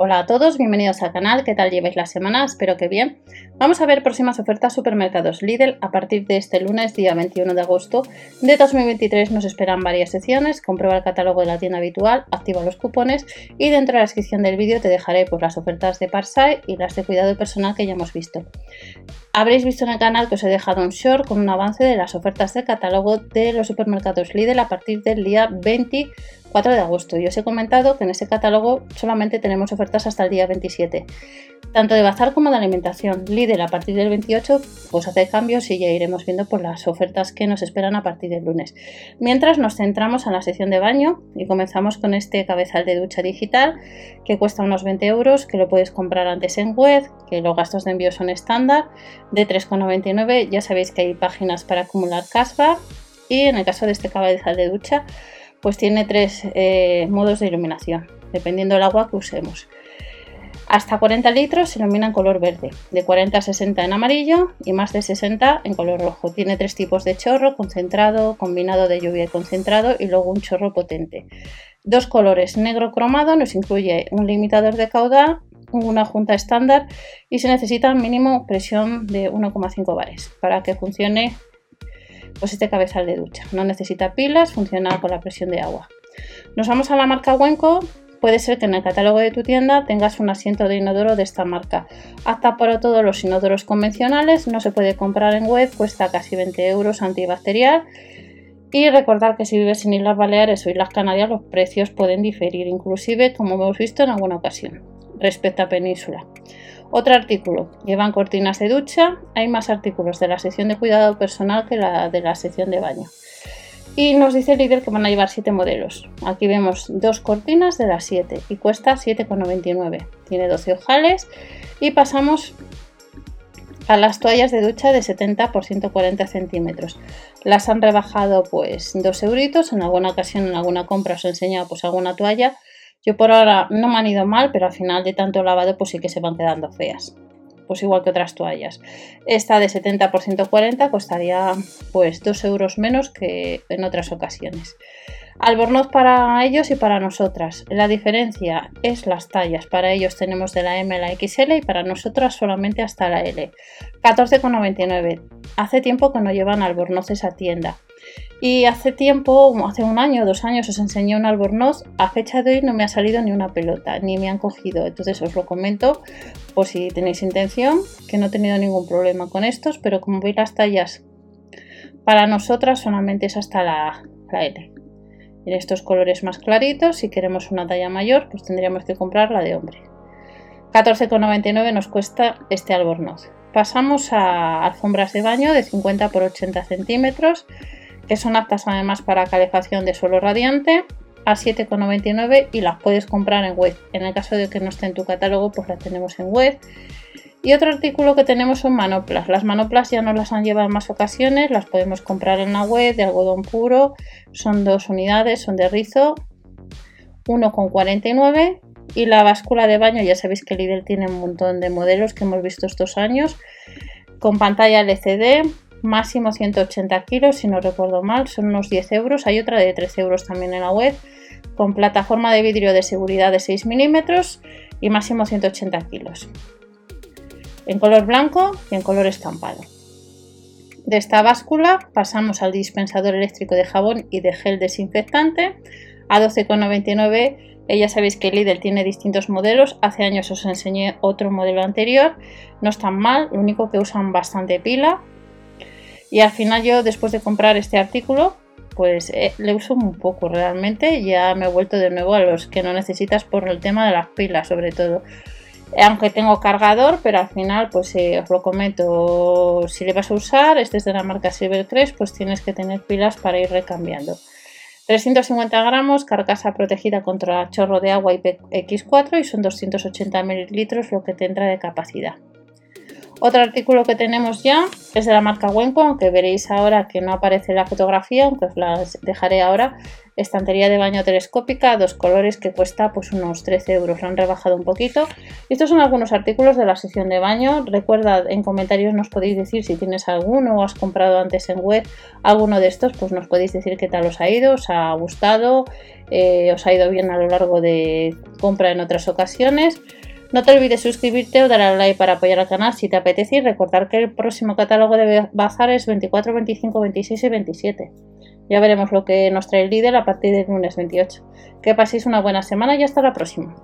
Hola a todos, bienvenidos al canal, ¿qué tal lleváis la semana? Espero que bien. Vamos a ver próximas ofertas supermercados Lidl a partir de este lunes, día 21 de agosto de 2023. Nos esperan varias secciones, comprueba el catálogo de la tienda habitual, activa los cupones y dentro de la descripción del vídeo te dejaré pues, las ofertas de Parsai y las de cuidado personal que ya hemos visto. Habréis visto en el canal que os he dejado un short con un avance de las ofertas de catálogo de los supermercados Lidl a partir del día 24 de agosto. Y os he comentado que en ese catálogo solamente tenemos ofertas hasta el día 27. Tanto de bazar como de alimentación. Lidl a partir del 28 pues hace cambios y ya iremos viendo por las ofertas que nos esperan a partir del lunes. Mientras nos centramos en la sección de baño y comenzamos con este cabezal de ducha digital que cuesta unos 20 euros, que lo puedes comprar antes en web, que los gastos de envío son estándar, de 3,99. Ya sabéis que hay páginas para acumular cashback y en el caso de este cabezal de ducha pues tiene tres eh, modos de iluminación, dependiendo del agua que usemos. Hasta 40 litros se ilumina en color verde, de 40 a 60 en amarillo y más de 60 en color rojo. Tiene tres tipos de chorro, concentrado, combinado de lluvia y concentrado y luego un chorro potente. Dos colores, negro cromado nos incluye un limitador de caudal, una junta estándar y se necesita mínimo presión de 1,5 bares para que funcione pues este cabezal de ducha. No necesita pilas, funciona con la presión de agua. Nos vamos a la marca Wenco Puede ser que en el catálogo de tu tienda tengas un asiento de inodoro de esta marca. Hasta para todos los inodoros convencionales, no se puede comprar en web, cuesta casi 20 euros antibacterial. Y recordar que si vives en Islas Baleares o Islas Canarias los precios pueden diferir, inclusive como hemos visto en alguna ocasión, respecto a Península. Otro artículo, llevan cortinas de ducha, hay más artículos de la sección de cuidado personal que la de la sección de baño. Y nos dice el líder que van a llevar 7 modelos. Aquí vemos dos cortinas de las 7 y cuesta 7,99. Tiene 12 ojales y pasamos a las toallas de ducha de 70 por 140 centímetros. Las han rebajado pues 2 euritos. En alguna ocasión, en alguna compra os he enseñado pues alguna toalla. Yo por ahora no me han ido mal, pero al final de tanto lavado pues sí que se van quedando feas pues igual que otras toallas. Esta de 70 por 140 costaría pues 2 euros menos que en otras ocasiones. Albornoz para ellos y para nosotras. La diferencia es las tallas. Para ellos tenemos de la M a la XL y para nosotras solamente hasta la L. 14,99. Hace tiempo que no llevan albornoces a tienda. Y hace tiempo, hace un año dos años, os enseñé un albornoz. A fecha de hoy no me ha salido ni una pelota, ni me han cogido. Entonces os lo comento por si tenéis intención, que no he tenido ningún problema con estos, pero como veis las tallas para nosotras solamente es hasta la, la L. En estos colores más claritos, si queremos una talla mayor, pues tendríamos que comprar la de hombre. 14,99 nos cuesta este albornoz. Pasamos a alfombras de baño de 50 por 80 centímetros que son aptas además para calefacción de suelo radiante a 7,99 y las puedes comprar en web. En el caso de que no esté en tu catálogo, pues las tenemos en web. Y otro artículo que tenemos son manoplas. Las manoplas ya nos las han llevado en más ocasiones, las podemos comprar en la web de algodón puro. Son dos unidades, son de rizo, 1,49 y la báscula de baño, ya sabéis que Lidl tiene un montón de modelos que hemos visto estos años, con pantalla LCD, máximo 180 kilos, si no recuerdo mal, son unos 10 euros. Hay otra de 13 euros también en la web, con plataforma de vidrio de seguridad de 6 milímetros y máximo 180 kilos. En color blanco y en color estampado. De esta báscula pasamos al dispensador eléctrico de jabón y de gel desinfectante a 12,99 ya sabéis que Lidl tiene distintos modelos. Hace años os enseñé otro modelo anterior. No están mal, lo único que usan bastante pila. Y al final yo después de comprar este artículo, pues eh, le uso un poco realmente. Ya me he vuelto de nuevo a los que no necesitas por el tema de las pilas sobre todo. Aunque tengo cargador, pero al final, pues eh, os lo comento, si le vas a usar, este es de la marca Silvercrest, pues tienes que tener pilas para ir recambiando. 350 gramos, carcasa protegida contra chorro de agua IPX4 y son 280 mililitros lo que tendrá de capacidad. Otro artículo que tenemos ya es de la marca Wenco, aunque veréis ahora que no aparece la fotografía, aunque os la dejaré ahora. Estantería de baño telescópica, dos colores que cuesta pues unos 13 euros, lo han rebajado un poquito. Estos son algunos artículos de la sección de baño. Recuerda, en comentarios nos podéis decir si tienes alguno o has comprado antes en web alguno de estos, pues nos podéis decir qué tal os ha ido, os ha gustado eh, os ha ido bien a lo largo de compra en otras ocasiones. No te olvides suscribirte o dar al like para apoyar al canal si te apetece y recordar que el próximo catálogo de bazar es 24, 25, 26 y 27. Ya veremos lo que nos trae el líder a partir del lunes 28. Que paséis una buena semana y hasta la próxima.